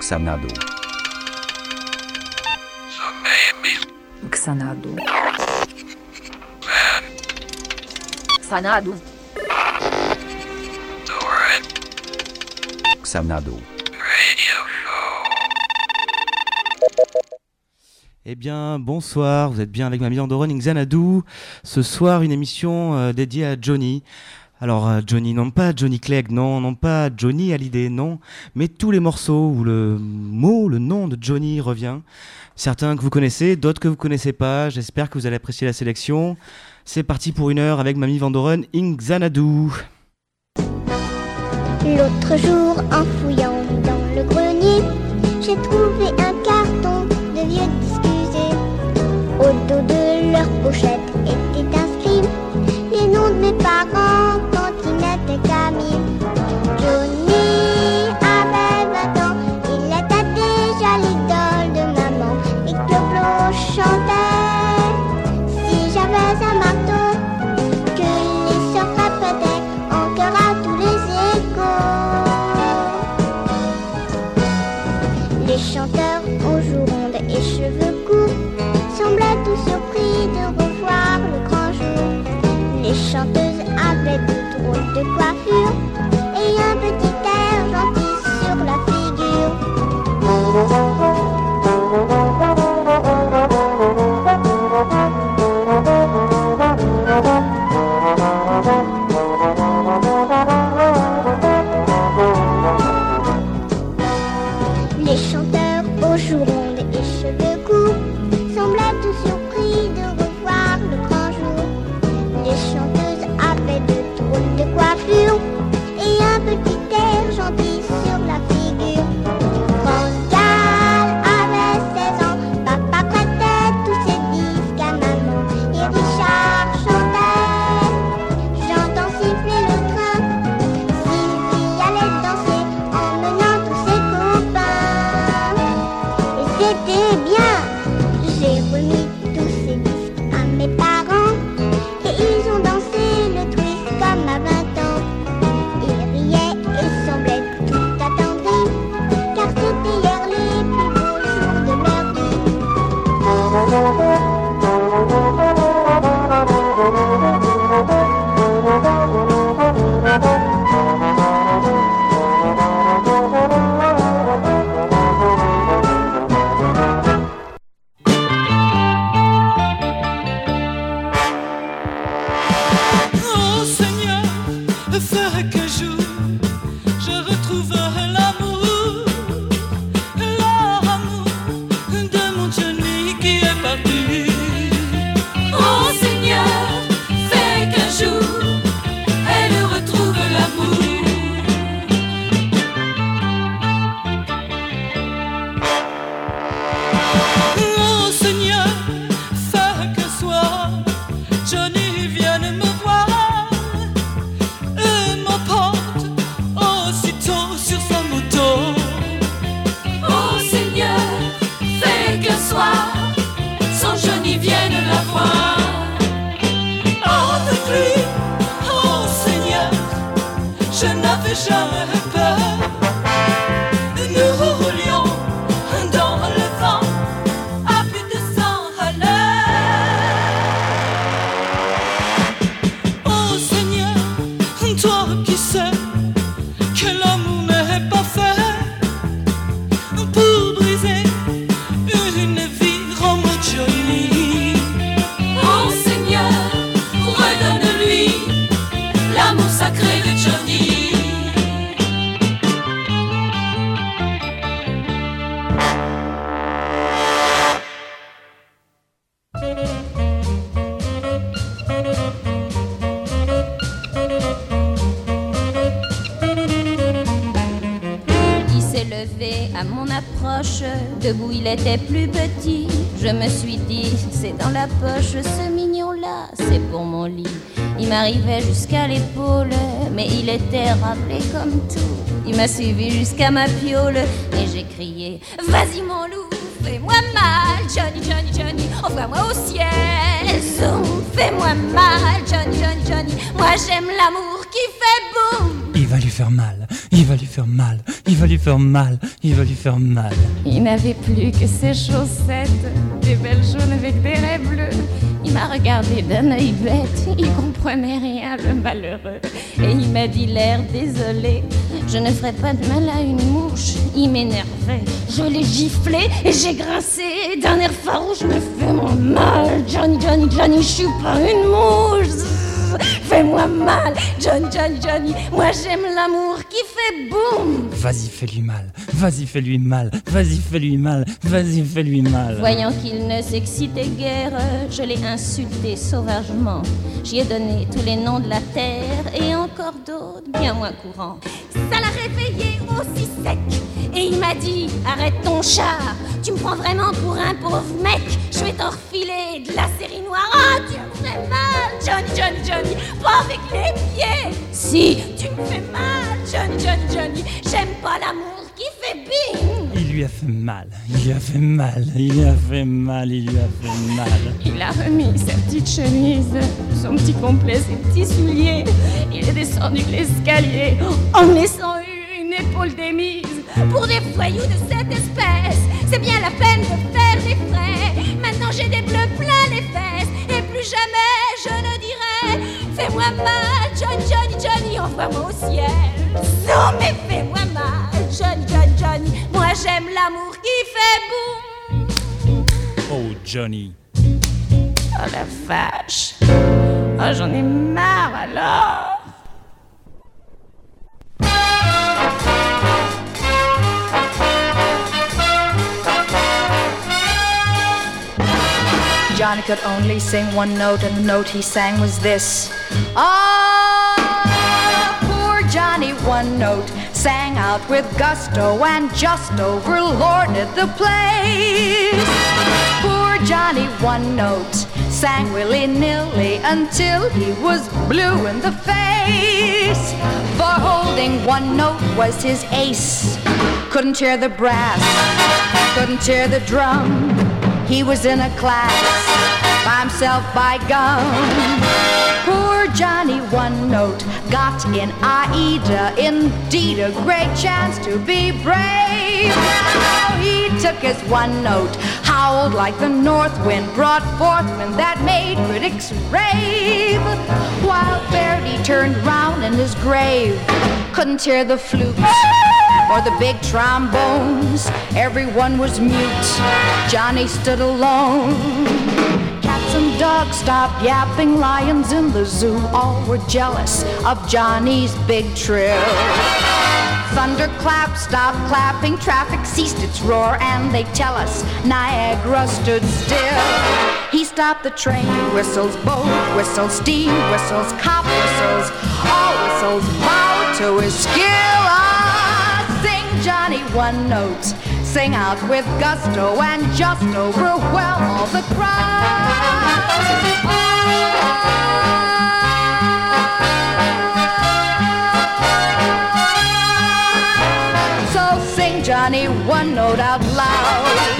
Xanadu. Xanadu. Xanadu. Xanadu. Eh bien, bonsoir, vous êtes bien avec Mamie Andoron Xanadu. Ce soir, une émission euh, dédiée à Johnny. Alors, euh, Johnny, non pas Johnny Clegg, non, non pas Johnny Hallyday, non, mais tous les morceaux où le mot, le nom de Johnny revient. Certains que vous connaissez, d'autres que vous connaissez pas. J'espère que vous allez apprécier la sélection. C'est parti pour une heure avec Mamie Vandoren Xanadu. L'autre jour, en fouillant dans le grenier, j'ai trouvé un carton de vieux disques Au dos de leur pochette de drôles ce mignon-là, c'est pour mon lit. Il m'arrivait jusqu'à l'épaule, mais il était rappelé comme tout. Il m'a suivi jusqu'à ma piole, et j'ai crié, vas-y mon loup, fais-moi mal, Johnny, Johnny, Johnny, envoie-moi au ciel. Zoom, fais-moi mal, Johnny, Johnny, Johnny, moi j'aime l'amour qui fait boum. Yves va lui faire mal, il va lui faire mal, il va lui faire mal, il va lui faire mal. Il n'avait plus que ses chaussettes, des belles jaunes avec des raies bleues. Il m'a regardé d'un œil bête, il comprenait rien, le malheureux. Et il m'a dit l'air désolé, je ne ferai pas de mal à une mouche. Il m'énervait, je l'ai giflé et j'ai grincé d'un air farouche. Me fais mon mal, Johnny, Johnny, Johnny, je suis pas une mouche. Fais-moi mal, Johnny, Johnny, Johnny. Moi j'aime l'amour qui fait boum. Vas-y, fais-lui mal, vas-y, fais-lui mal, vas-y, fais-lui mal, vas-y, fais-lui mal. Voyant qu'il ne s'excitait guère, je l'ai insulté sauvagement. J'y ai donné tous les noms de la terre et encore d'autres bien moins courants. Ça l'a réveillé aussi sec. Et il m'a dit Arrête ton char, tu me prends vraiment pour un pauvre mec. Je vais t'en refiler de la série noire. Ah, tu me fais mal, Johnny, Johnny, Johnny. Pas avec les pieds. Si, tu me fais mal, Johnny, Johnny, Johnny. J'aime pas l'amour qui fait bing. Il lui a fait mal, il lui a fait mal, il lui a fait mal, il lui a fait mal. Il a remis sa petite chemise, son petit complet, ses petits souliers. Il est descendu l'escalier en laissant une épaule démise. Pour des voyous de cette espèce, c'est bien la peine de faire des frais. Maintenant j'ai des bleus plein les fesses et plus jamais je ne dirai Fais-moi mal, Johnny, Johnny, Johnny, envoie-moi au ciel. Non mais fais-moi mal, Johnny, Johnny, Johnny. Moi j'aime l'amour qui fait boum. Oh, Johnny. Oh la vache Oh j'en ai marre alors Johnny could only sing one note, and the note he sang was this. Ah, poor Johnny, one note, sang out with gusto and just overlorded the place. Poor Johnny, one note, sang willy nilly until he was blue in the face. For holding one note was his ace. Couldn't tear the brass, couldn't tear the drum. He was in a class by himself by gum. Poor Johnny One Note got in Aida, indeed a great chance to be brave. Now he took his one note, howled like the north wind, brought forth wind that made critics rave. While Verdi turned round in his grave, couldn't hear the flutes or the big trombones. Everyone was mute. Johnny stood alone. Cats and dogs stopped yapping. Lions in the zoo all were jealous of Johnny's big trill. Thunderclap stopped clapping, traffic ceased its roar, and they tell us Niagara stood still. He stopped the train, whistles, boat whistles, steam whistles, cop whistles, all whistles bow to his skill. Johnny one note, sing out with gusto, and just overwhelm all the crowd. So sing Johnny one note out loud.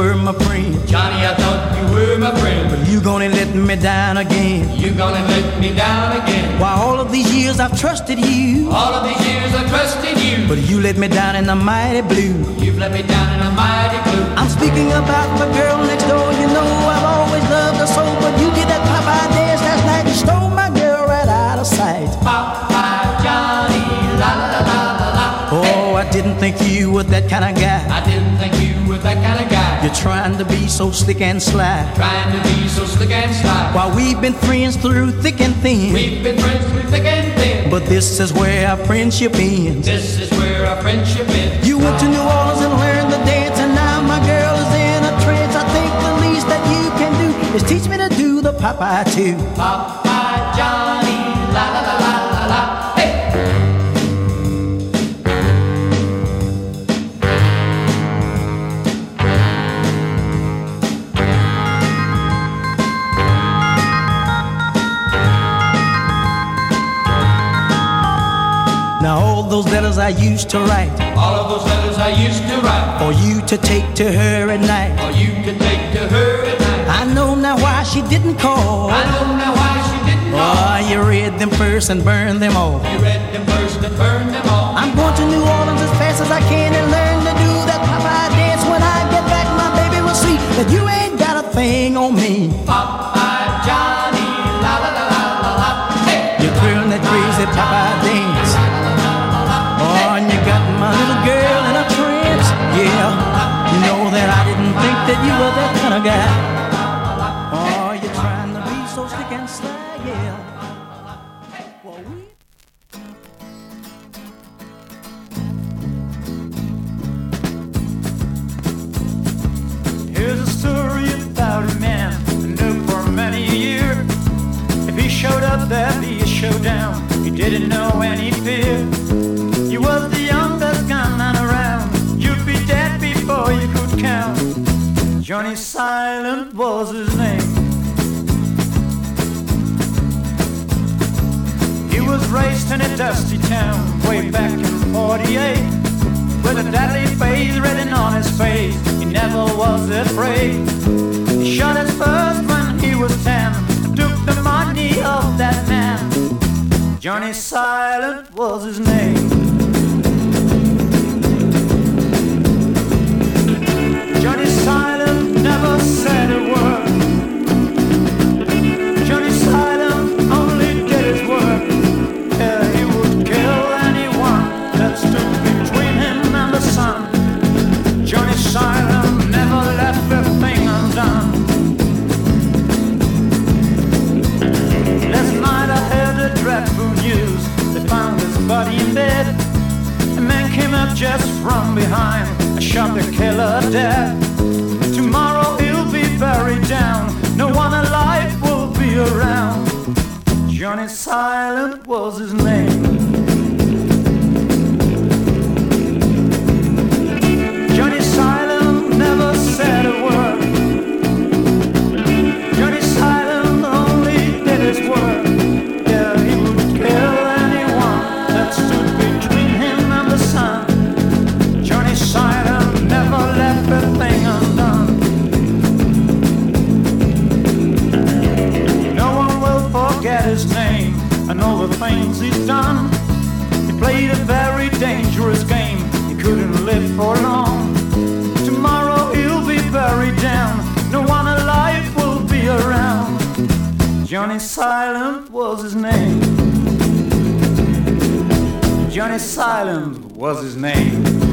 Were my friend. Johnny, I thought you were my friend, but You gonna let me down again. you gonna let me down again. Why, all of these years I've trusted you, All of these years I trusted you, but you let me down in the mighty blue. you've let me down in a mighty blue. I'm speaking about my girl next door. You know I've always loved her so, but you did that Popeye dance last night and stole my girl right out of sight. Popeye Johnny, la la la la la la. Oh, I didn't think you were that kind of guy. I didn't think you were that kind of guy. You're trying to be so slick and sly. Trying to be so slick and sly. While we've been friends through thick and thin, We've been friends through thick and thin. but this is where our friendship ends. This is where our friendship ends. You went to New Orleans and learned the dance, and now my girl is in a trance. I think the least that you can do is teach me to do the Popeye too. Popeye I used to write All of those letters I used to write for you to take to her at night. for you to take to her at night. I know now why she didn't call. I know now why she didn't call. Oh, you read them first and burn them all. You read them first and burned them all. I'm going to New Orleans as fast as I can and learn to do that Popeye dance. When I get back, my baby will see that you ain't got a thing on me. Popeye Johnny, la la la la la la. Hey, You're that crazy Popeye that you were that kind of guy. Oh, you're trying to be so slick and sly, yeah. Well, we Here's a story about a man for many a year. If he showed up, there'd be a showdown. He didn't know any fear. Johnny Silent was his name. He was raised in a dusty town way back in 48 with a deadly face written on his face. He never was afraid. He shot his first when he was ten and took the money of that man. Johnny Silent was his name. Just from behind. I shot the killer dead. Johnny Silent was his name. Things he's done. He played a very dangerous game. He couldn't live for long. Tomorrow he'll be buried down. No one alive will be around. Johnny Silent was his name. Johnny Silent was his name.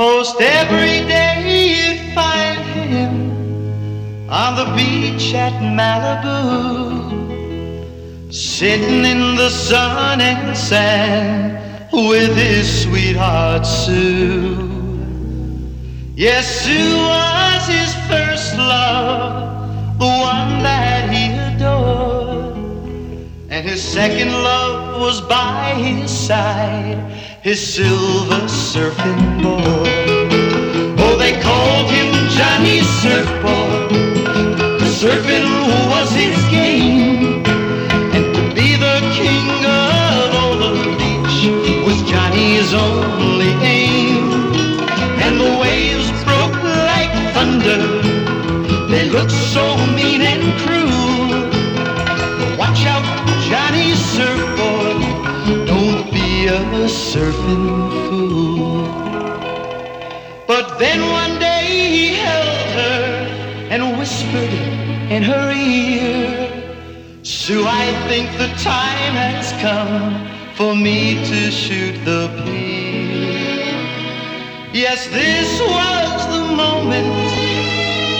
Most every day you'd find him on the beach at Malibu, sitting in the sun and sand with his sweetheart Sue. Yes, Sue was his first love, the one that he adored. And his second love was by his side, his silver surfing board. Oh, they called him Johnny Surfboard. Surfing was his game, and to be the king of all the beach was Johnny's only surfing fool. But then one day he held her and whispered in her ear, Sue, I think the time has come for me to shoot the pier. Yes, this was the moment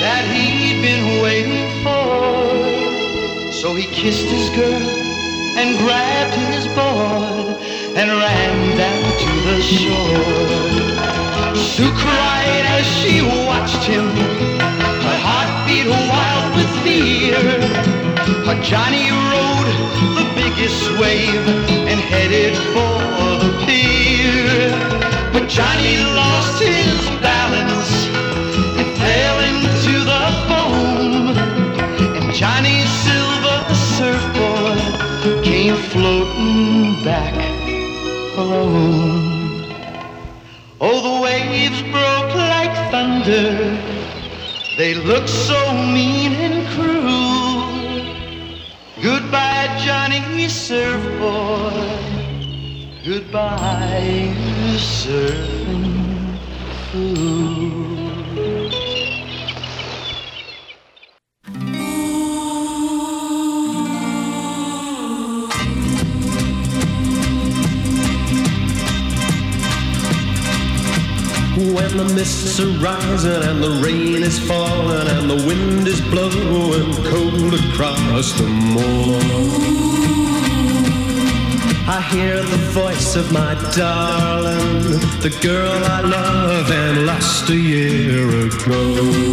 that he'd been waiting for. So he kissed his girl and grabbed his board and ran down to the shore. Sue cried as she watched him, her heart beat wild with fear. But Johnny rode the biggest wave and headed for the pier. But Johnny lost his balance and fell into the foam. And Johnny's silver surfboard came floating back alone. Oh, the waves broke like thunder. They looked so mean and cruel. Goodbye, Johnny Surfboard. Goodbye, surfing mists are rising and the rain is falling and the wind is blowing cold across the moor. I hear the voice of my darling, the girl I love and lost a year ago.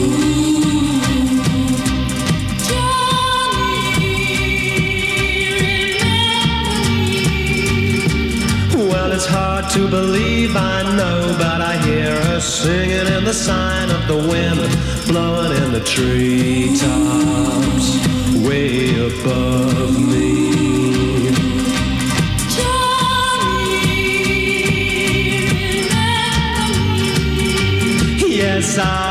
Singing in the sign of the wind, blowing in the treetops, way above me. Johnny, Yes, I'll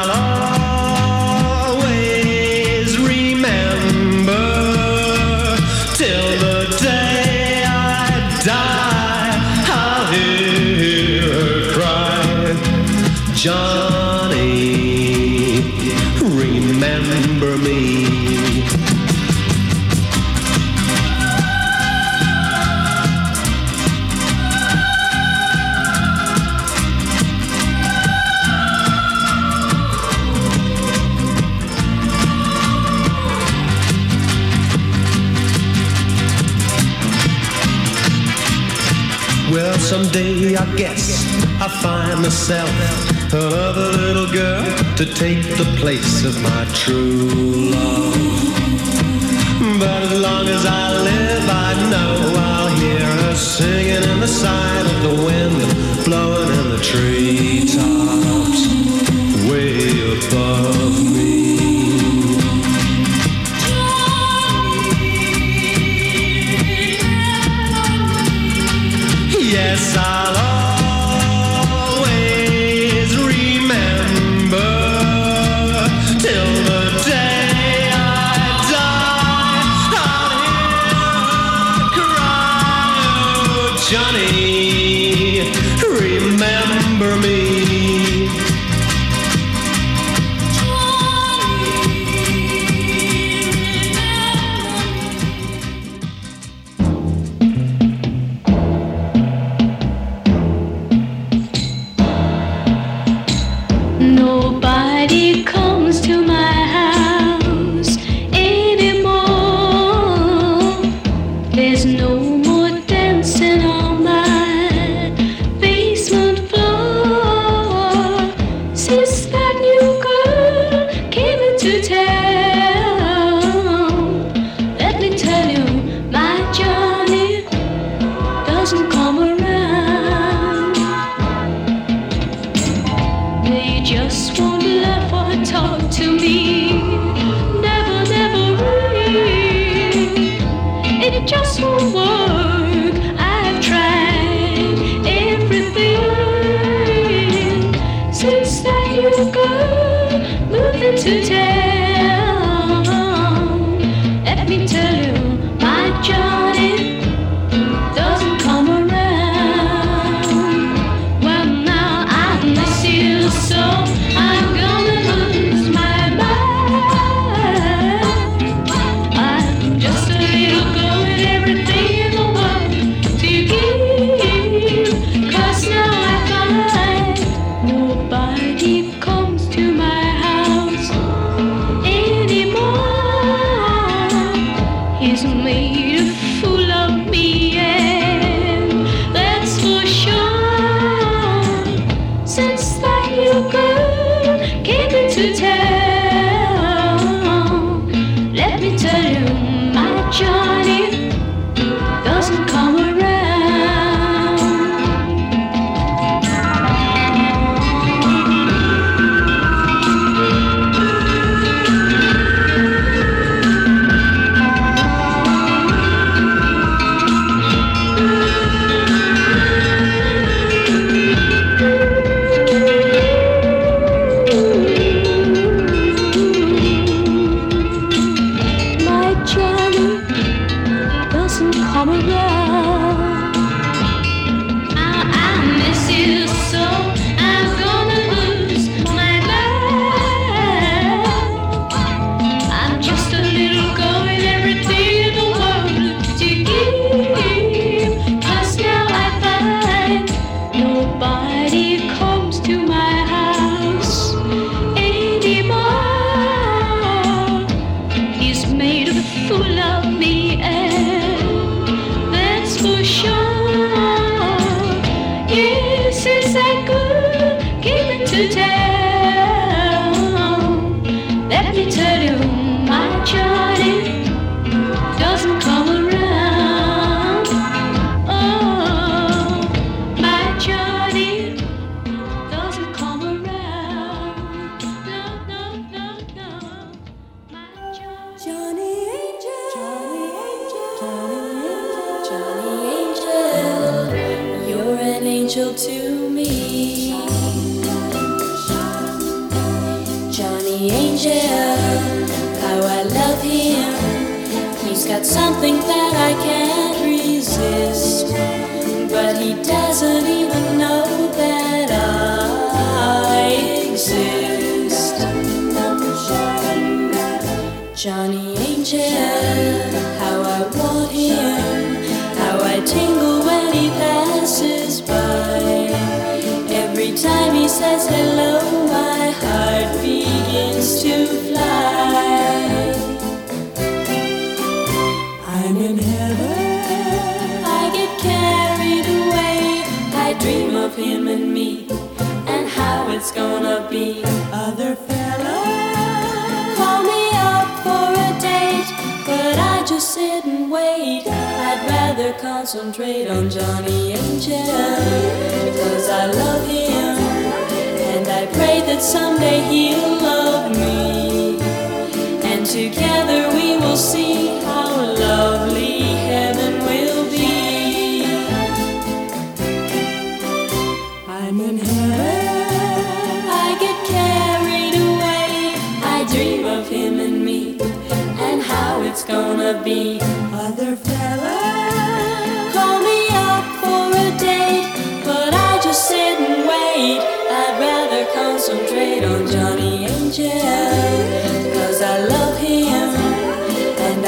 find myself another little girl to take the place of my true love. But as long as I live, I know I'll hear her singing in the sign of the wind, blowing in the treetops, way above me. Yes, I'll I'm in heaven. I get carried away. I dream of him and me and how it's gonna be. Other fellas call me up for a date, but I just sit and wait. I'd rather concentrate on Johnny Angel because I love him and I pray that someday he'll love me. Together we will see how lovely heaven will be. I'm in heaven. I get carried away. I dream of him and me and how it's gonna be. Other fellas call me up for a date, but I just sit and wait. I'd rather concentrate on Johnny Angel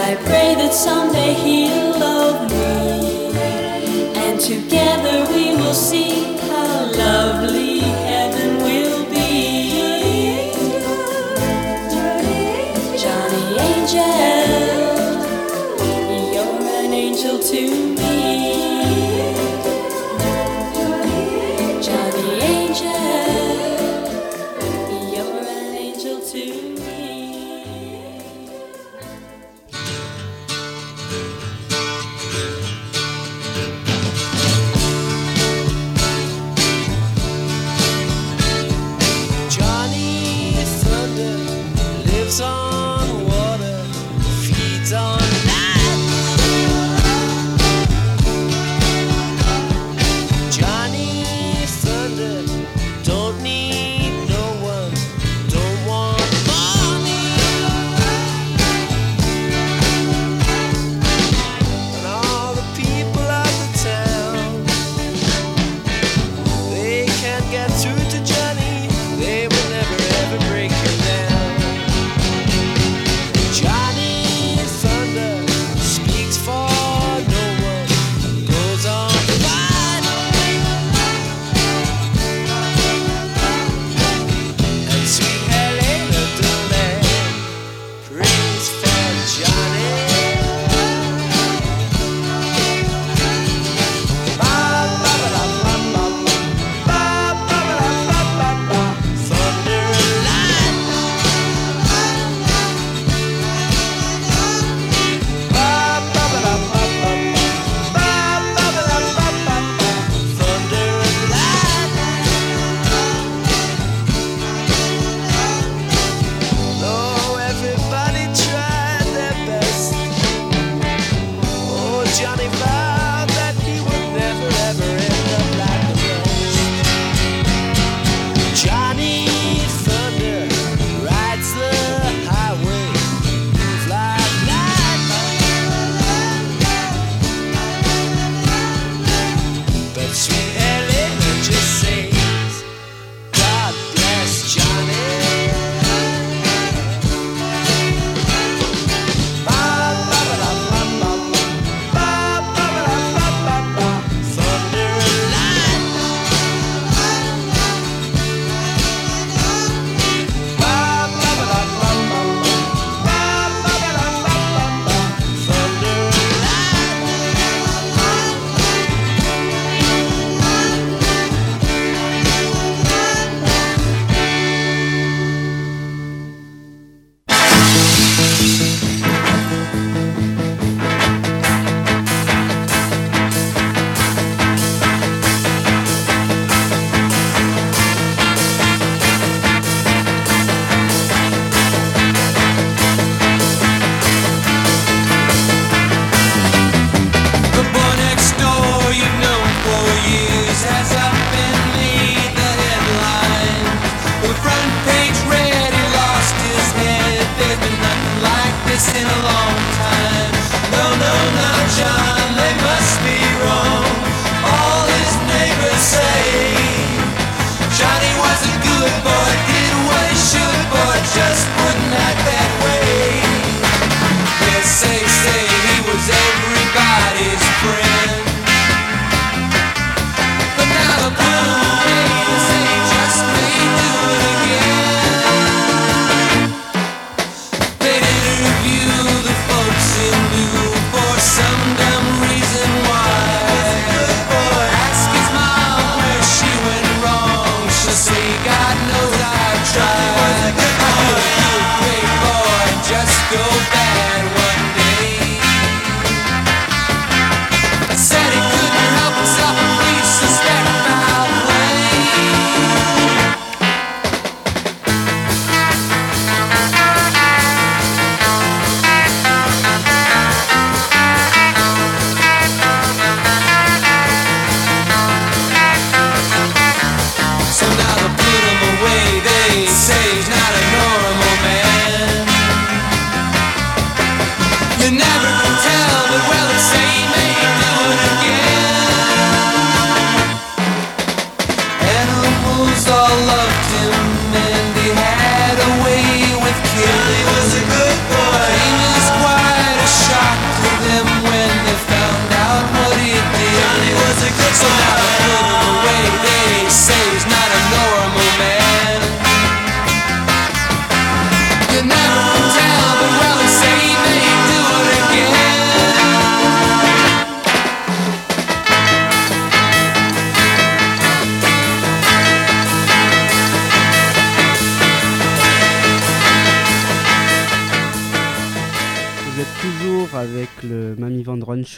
I pray that someday he'll love me. And together we will see how lovely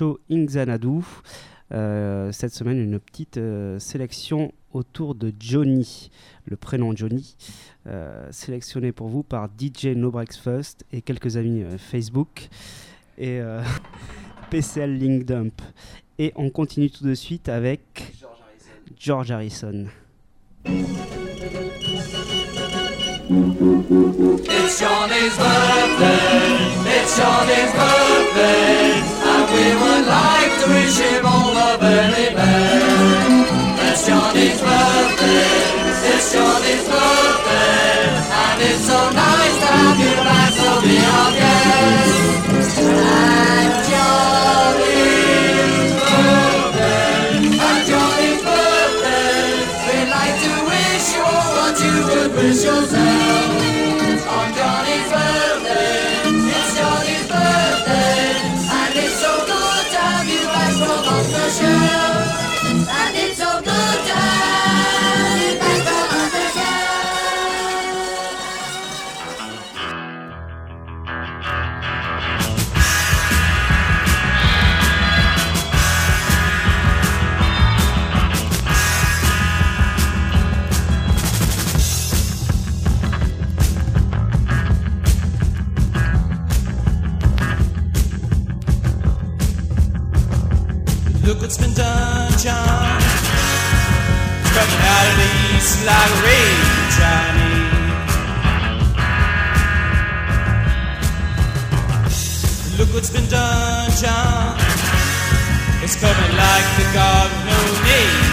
Show Xanadu. Euh, cette semaine, une petite euh, sélection autour de Johnny, le prénom Johnny, euh, sélectionné pour vous par DJ No Breaks First et quelques amis euh, Facebook et euh, PCL Link Dump. Et on continue tout de suite avec George Harrison. It's Johnny's birthday, it's Johnny's birthday, and we would like to wish him all the very best. It's Johnny's birthday, it's Johnny's birthday, and it's so nice to have you back, so be our guest. And Johnny's birthday, and Johnny's birthday, we'd like to wish you all what you would wish yourself. What's been done, John. Coming out of the east like rain, Johnny. Look what's been done, John. It's coming like the God no name,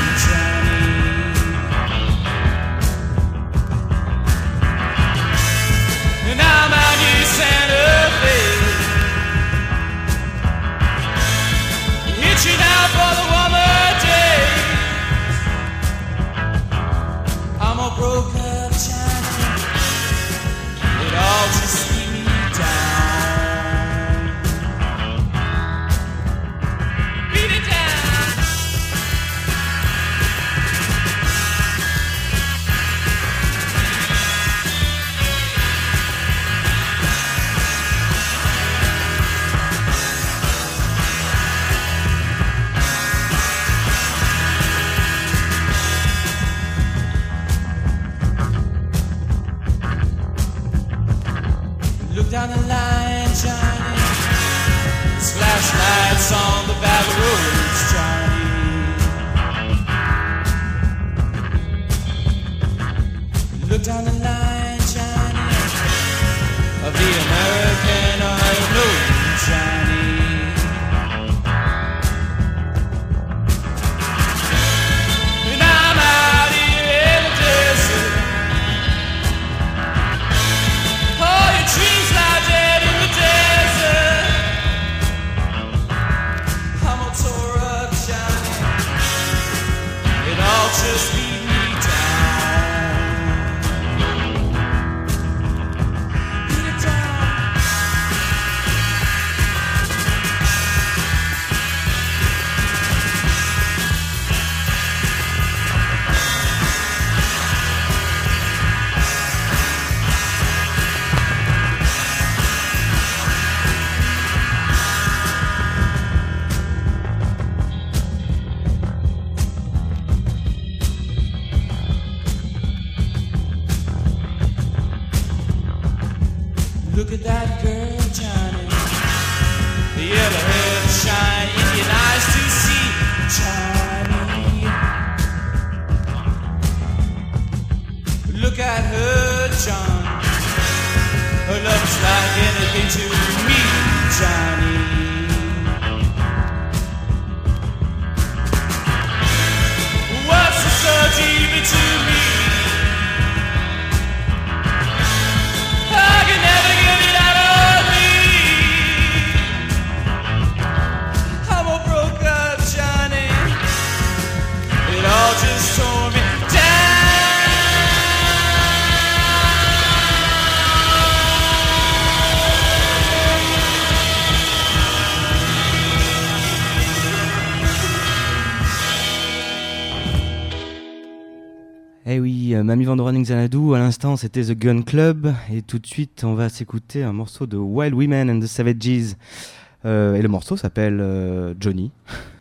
Vandoran Xanadu, à l'instant c'était The Gun Club, et tout de suite on va s'écouter un morceau de Wild Women and the Savages. Euh, et le morceau s'appelle euh, Johnny.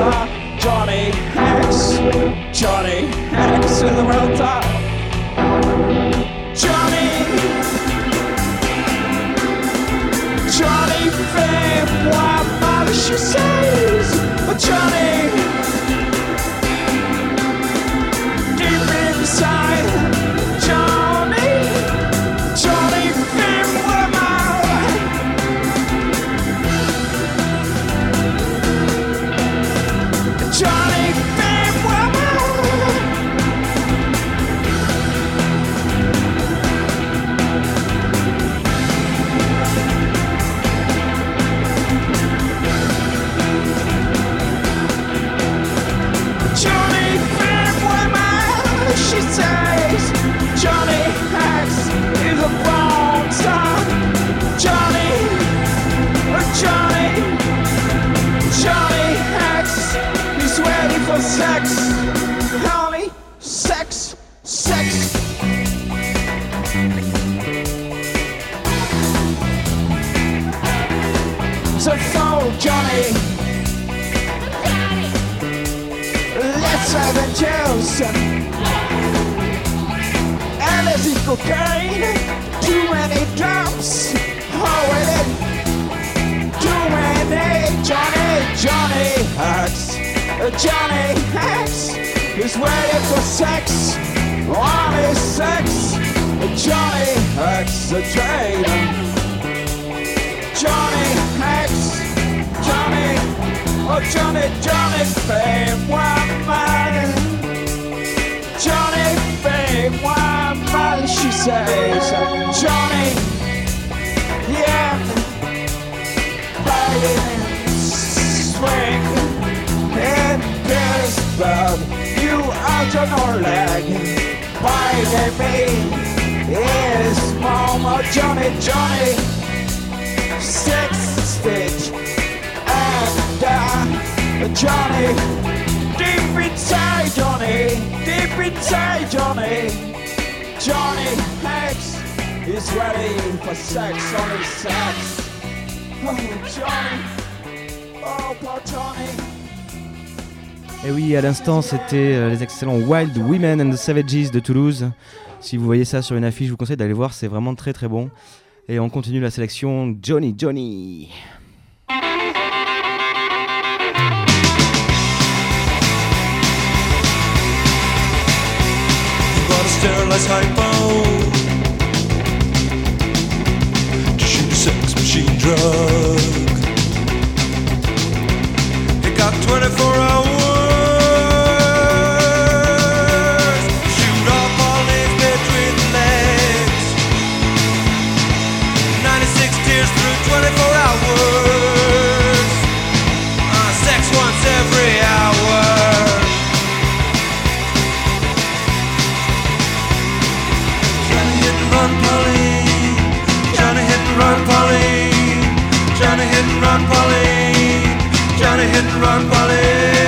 porn. Johnny X, Johnny X is the top. Johnny, Johnny fame, why mother she says, Johnny, juice. LSD cocaine. Too many drops. Oh, it Too many. Johnny, Johnny Hex. Uh, Johnny Hex is ready for sex. On his sex. Uh, Johnny Hex, the train. Johnny Hex. Johnny. Oh, Johnny, Johnny fame, why man? Johnny, babe, why bother? She says, Johnny, yeah, fighting, swing, and there's love. You out on our leg, biting me. Is Mama, Johnny, Johnny, six stitch, and uh, Johnny. Johnny, Johnny, Johnny ready for sex, sex. Oh, oh, Et oui, à l'instant, c'était euh, les excellents Wild Women and the Savages de Toulouse. Si vous voyez ça sur une affiche, je vous conseille d'aller voir, c'est vraiment très très bon. Et on continue la sélection Johnny Johnny. sterilized hypo to shoot a sex machine drug. It got 24 hours. Through 24 hours run, Polly. Johnny, hit and run, Polly.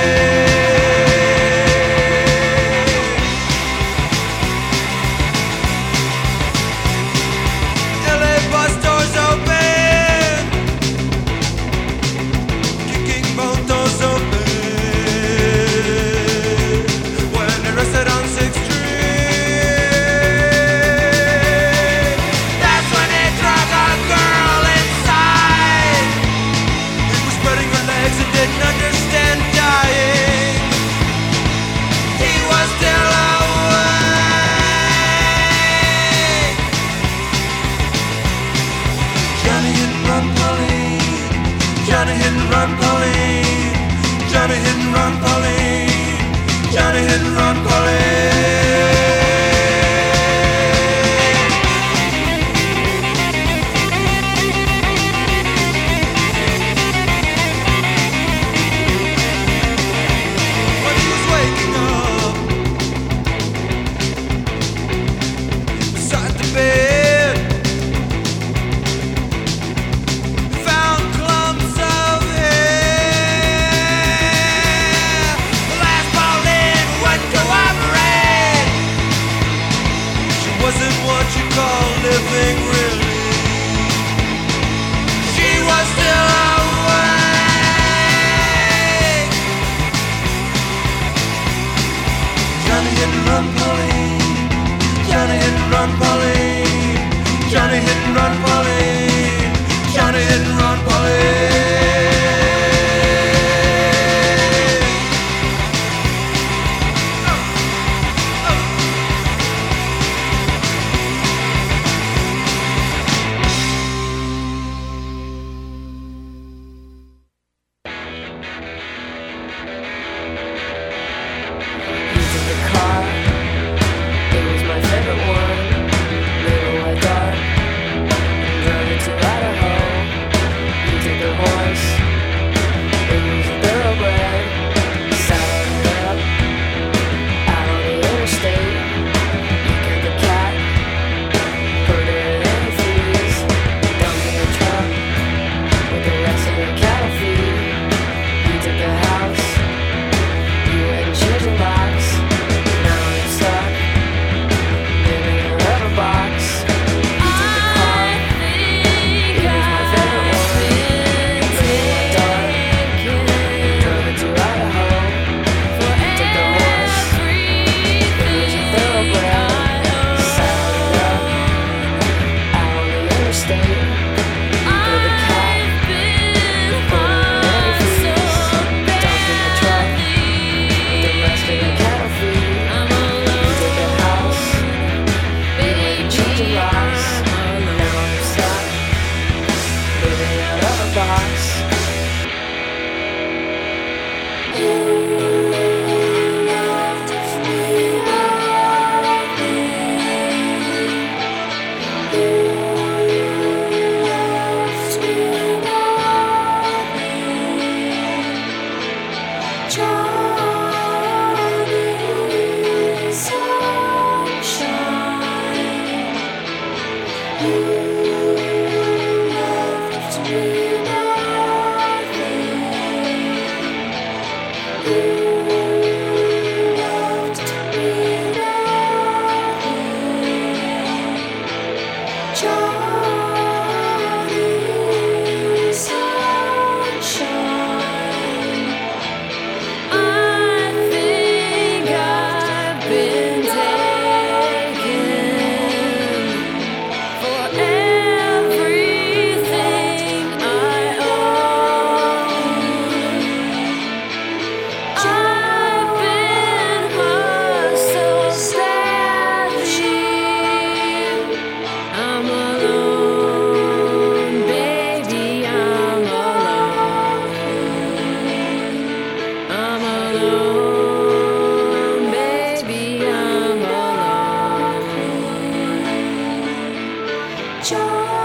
Oh.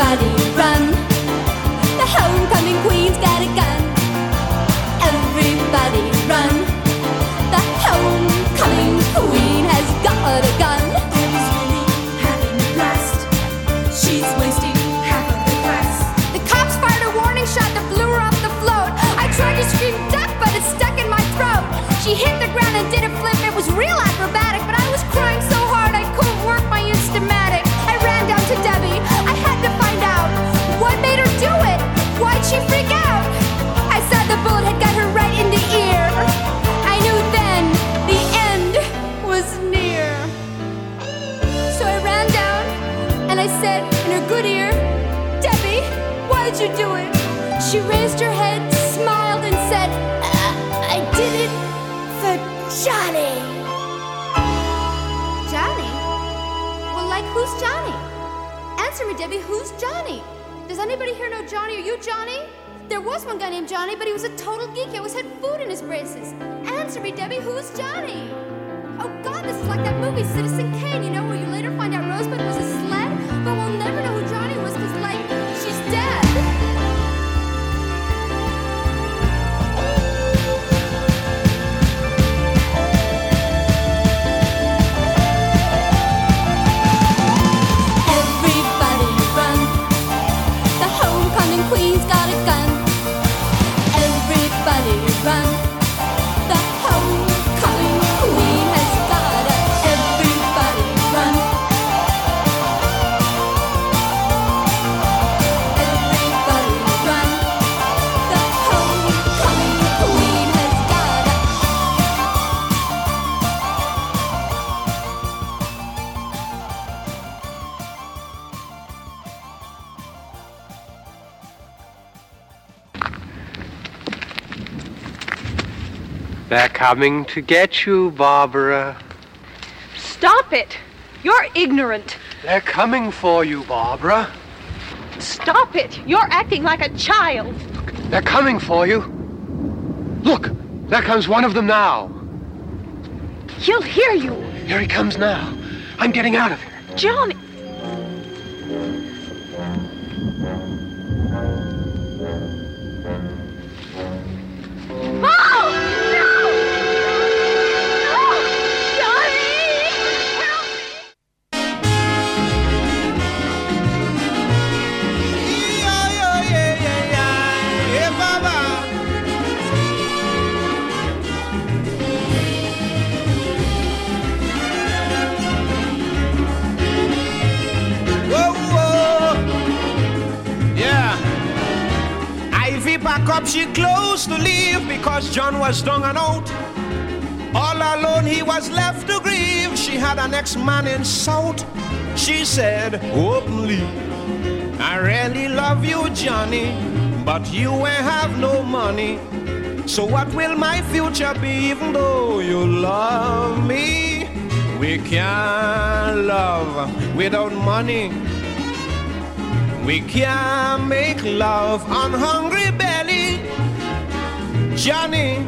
Everybody. Debbie, who's Johnny? Does anybody here know Johnny? Are you Johnny? There was one guy named Johnny, but he was a total geek. He always had food in his braces. Answer me, Debbie, who's Johnny? Oh, God, this is like that movie, Citizen Kane, you know, where you later find out Rosebud was a. coming to get you, Barbara. Stop it! You're ignorant. They're coming for you, Barbara. Stop it! You're acting like a child. They're coming for you. Look, there comes one of them now. He'll hear you. Here he comes now. I'm getting out of here. John, up she clothes to leave because John was down and out. All alone he was left to grieve. She had an ex-man in South. She said openly, I really love you, Johnny, but you ain't have no money. So what will my future be even though you love me? We can't love without money. We can't make love on hungry belly. Johnny,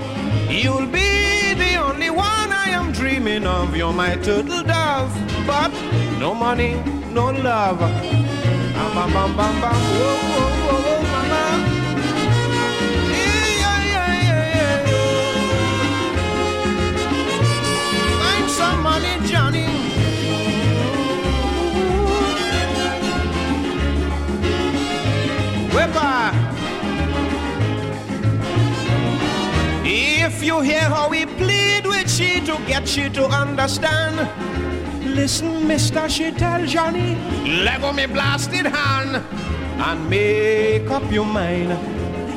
you'll be the only one I am dreaming of. You're my turtle dove, but no money, no love. Bam, bam, bam, bam, bam. Whoa, whoa, mama. Yeah, yeah, yeah, yeah. Find some money, Johnny. You hear how we plead with she to get she to understand, listen, mister, she tell Johnny, let go me blasted hand and make up your mind.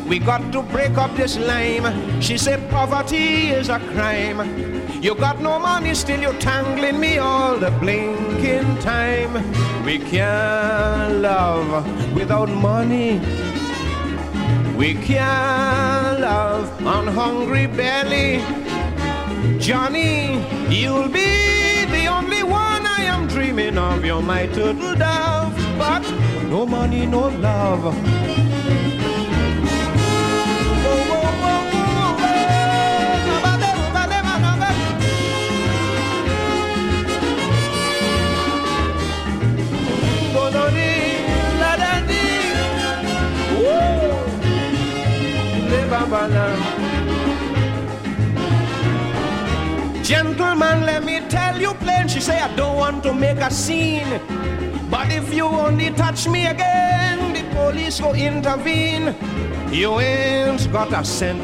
We got to break up this lime. She said poverty is a crime. You got no money, still you're tangling me all the blinking time. We can't love without money. We can't love on hungry belly. Johnny, you'll be the only one I am dreaming of. You're my turtle dove, but no money, no love. Gentlemen, let me tell you plain. She say I don't want to make a scene. But if you only touch me again, the police will intervene. You ain't got a cent.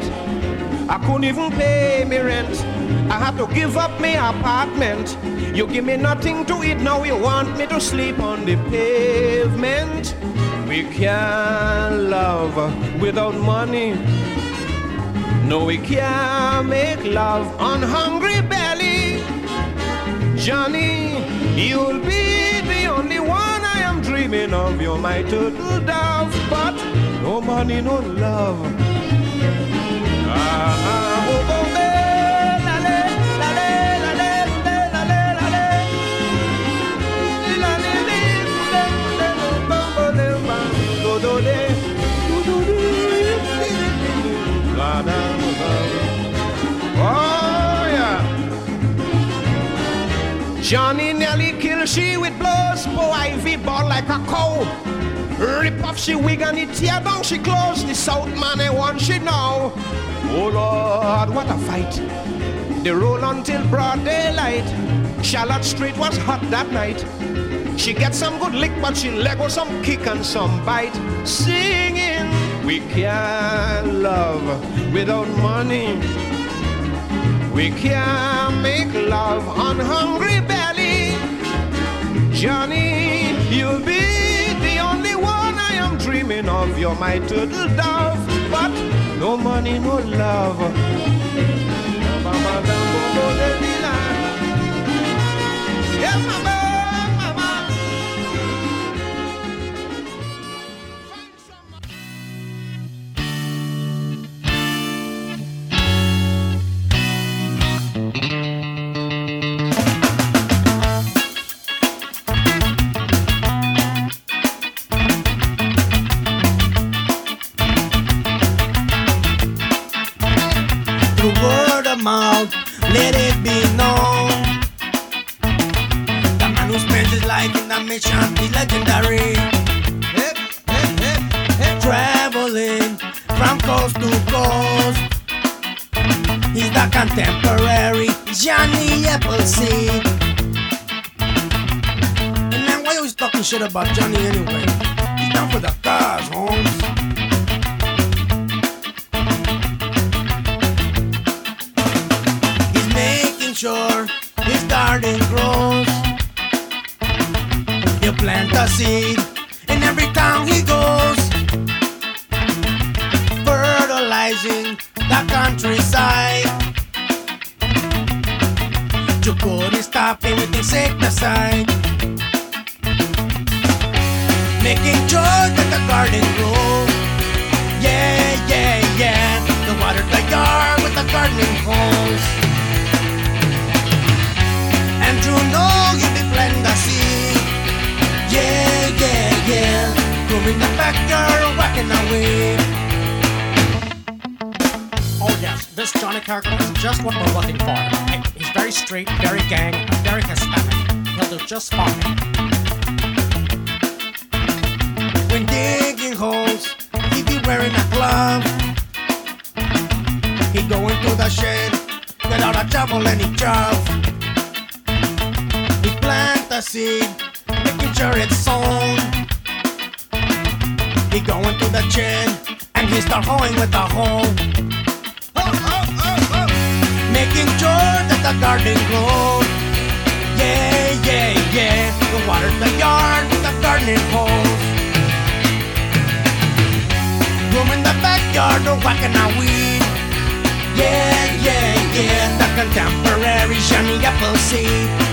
I couldn't even pay me rent. I had to give up my apartment. You give me nothing to eat, now you want me to sleep on the pavement. We can't love without money. No, we can't make love on hungry belly. Johnny, you'll be the only one I am dreaming of. You're my turtle dove, but no money, no love. Ah, ah, oh, oh, Johnny nearly killed she with blows. Poor Ivy ball like a cow. Rip off she wig and it tear down she clothes. The South man I want she know. Oh Lord, what a fight. They roll until broad daylight. Charlotte Street was hot that night. She get some good lick, but she let go some kick and some bite. Singing, we can't love without money. We can't make love on hungry belly. Johnny, you'll be the only one I am dreaming of. You're my turtle dove, but no money, no love. Yeah, about Johnny Making joys at the garden grove. Yeah, yeah, yeah. The watered the yard with the gardening hose. And you know you be planting the seed. Yeah, yeah, yeah. Grooming the backyard, whacking away. Oh yes, this Johnny character is just what we're looking for. He's very straight, very gang, very Hispanic. He'll do just fine when digging holes, he be wearing a glove. He go into the shed without a shovel and he shove. He plant the seed, making sure it's sown. He go into the chin and he start hoeing with a hoe. Making sure that the garden grows. Yeah, yeah, yeah. He waters the yard with the gardening hose room in the backyard or whacking a weed. Yeah, yeah, yeah, the contemporary shiny apple seed.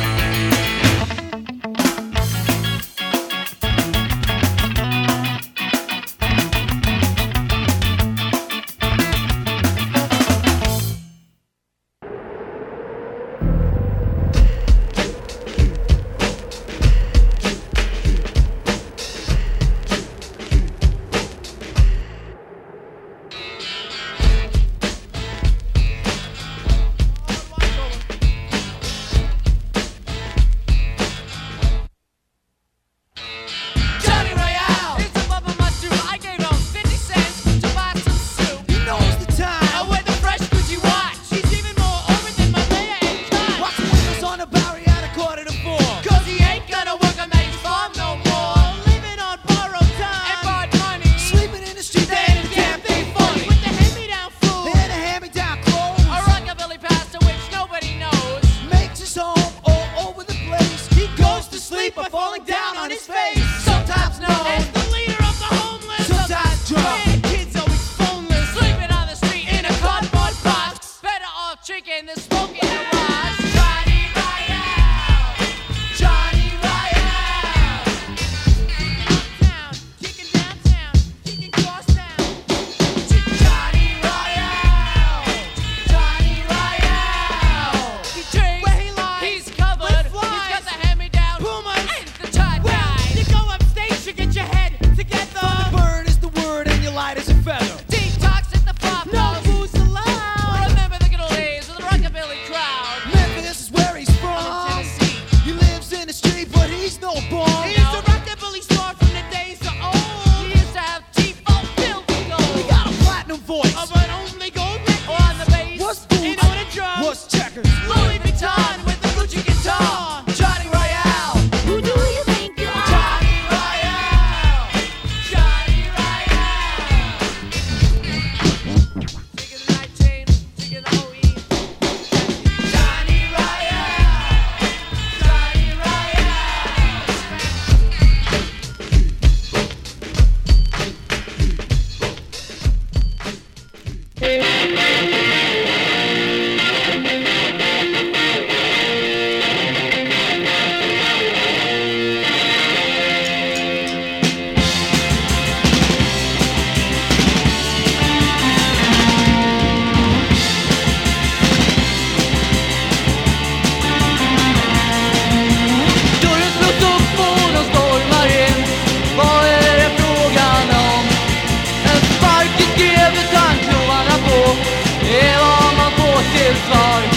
long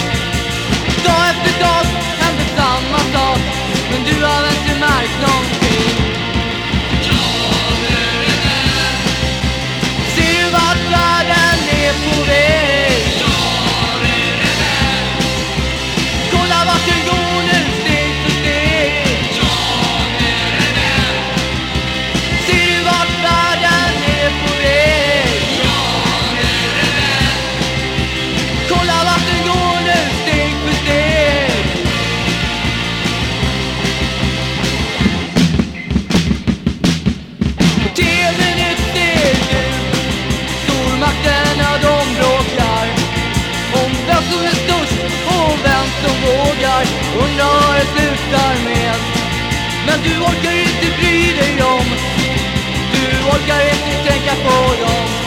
du orkar inte bry dig om Du orkar inte tänka på dem.